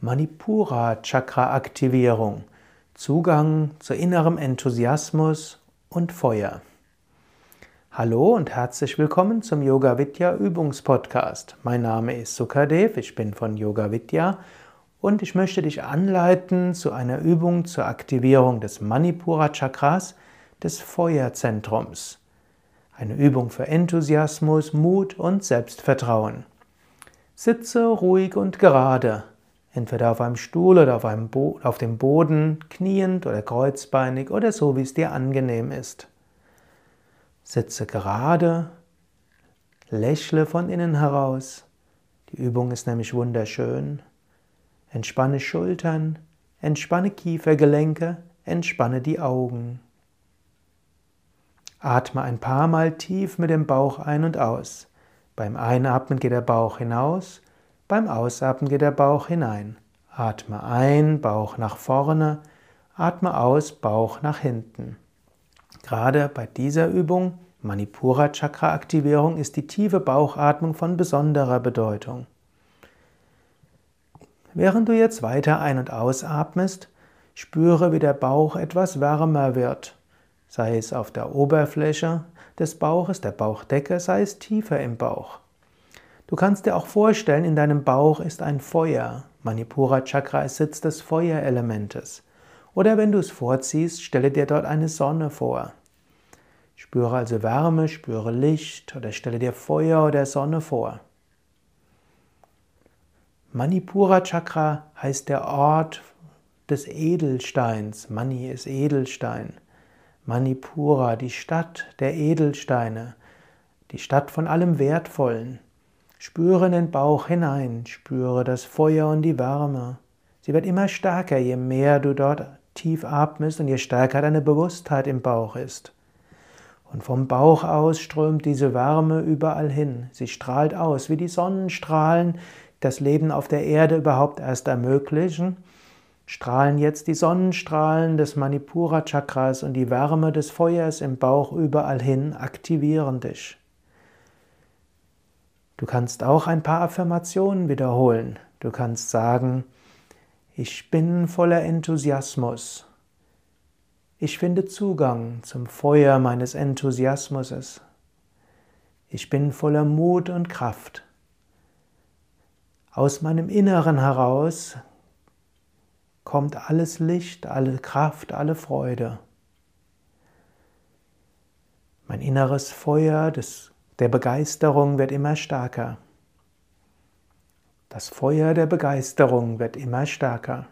Manipura Chakra Aktivierung. Zugang zu innerem Enthusiasmus und Feuer. Hallo und herzlich willkommen zum Yoga Vidya Übungspodcast. Mein Name ist Sukadev, ich bin von Yoga Vidya und ich möchte dich anleiten zu einer Übung zur Aktivierung des Manipura Chakras, des Feuerzentrums. Eine Übung für Enthusiasmus, Mut und Selbstvertrauen. Sitze ruhig und gerade entweder auf einem Stuhl oder auf, einem Bo auf dem Boden, kniend oder kreuzbeinig oder so, wie es dir angenehm ist. Sitze gerade, lächle von innen heraus. Die Übung ist nämlich wunderschön. Entspanne Schultern, entspanne Kiefergelenke, entspanne die Augen. Atme ein paar Mal tief mit dem Bauch ein und aus. Beim Einatmen geht der Bauch hinaus beim Ausatmen geht der Bauch hinein. Atme ein, Bauch nach vorne, atme aus, Bauch nach hinten. Gerade bei dieser Übung, Manipura Chakra Aktivierung, ist die tiefe Bauchatmung von besonderer Bedeutung. Während du jetzt weiter ein- und ausatmest, spüre, wie der Bauch etwas wärmer wird, sei es auf der Oberfläche des Bauches, der Bauchdecke, sei es tiefer im Bauch. Du kannst dir auch vorstellen, in deinem Bauch ist ein Feuer. Manipura Chakra ist Sitz des Feuerelementes. Oder wenn du es vorziehst, stelle dir dort eine Sonne vor. Spüre also Wärme, spüre Licht oder stelle dir Feuer oder Sonne vor. Manipura Chakra heißt der Ort des Edelsteins. Mani ist Edelstein. Manipura, die Stadt der Edelsteine, die Stadt von allem Wertvollen. Spüre in den Bauch hinein, spüre das Feuer und die Wärme. Sie wird immer stärker, je mehr du dort tief atmest und je stärker deine Bewusstheit im Bauch ist. Und vom Bauch aus strömt diese Wärme überall hin. Sie strahlt aus, wie die Sonnenstrahlen das Leben auf der Erde überhaupt erst ermöglichen. Strahlen jetzt die Sonnenstrahlen des Manipura Chakras und die Wärme des Feuers im Bauch überall hin aktivieren dich. Du kannst auch ein paar Affirmationen wiederholen. Du kannst sagen, ich bin voller Enthusiasmus. Ich finde Zugang zum Feuer meines Enthusiasmus. Ich bin voller Mut und Kraft. Aus meinem Inneren heraus kommt alles Licht, alle Kraft, alle Freude. Mein inneres Feuer des der Begeisterung wird immer stärker. Das Feuer der Begeisterung wird immer stärker.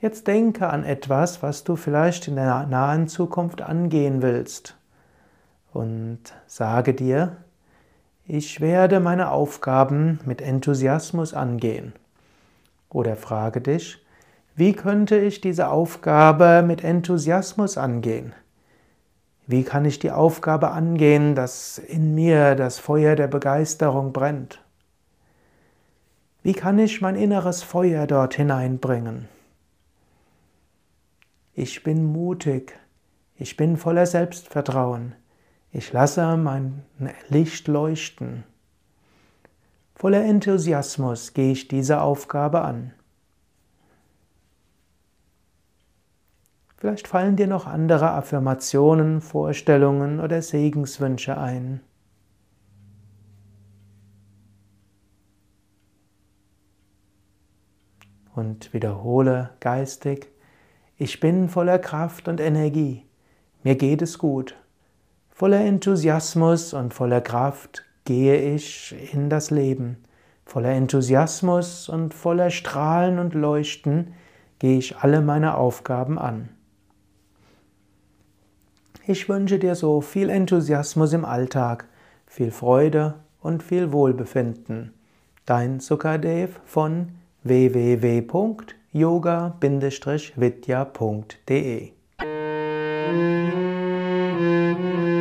Jetzt denke an etwas, was du vielleicht in der nahen Zukunft angehen willst und sage dir, ich werde meine Aufgaben mit Enthusiasmus angehen. Oder frage dich, wie könnte ich diese Aufgabe mit Enthusiasmus angehen? Wie kann ich die Aufgabe angehen, dass in mir das Feuer der Begeisterung brennt? Wie kann ich mein inneres Feuer dort hineinbringen? Ich bin mutig, ich bin voller Selbstvertrauen, ich lasse mein Licht leuchten. Voller Enthusiasmus gehe ich diese Aufgabe an. Vielleicht fallen dir noch andere Affirmationen, Vorstellungen oder Segenswünsche ein. Und wiederhole geistig, ich bin voller Kraft und Energie, mir geht es gut. Voller Enthusiasmus und voller Kraft gehe ich in das Leben. Voller Enthusiasmus und voller Strahlen und Leuchten gehe ich alle meine Aufgaben an. Ich wünsche dir so viel Enthusiasmus im Alltag, viel Freude und viel Wohlbefinden. Dein Sukadev von www.yoga-vidya.de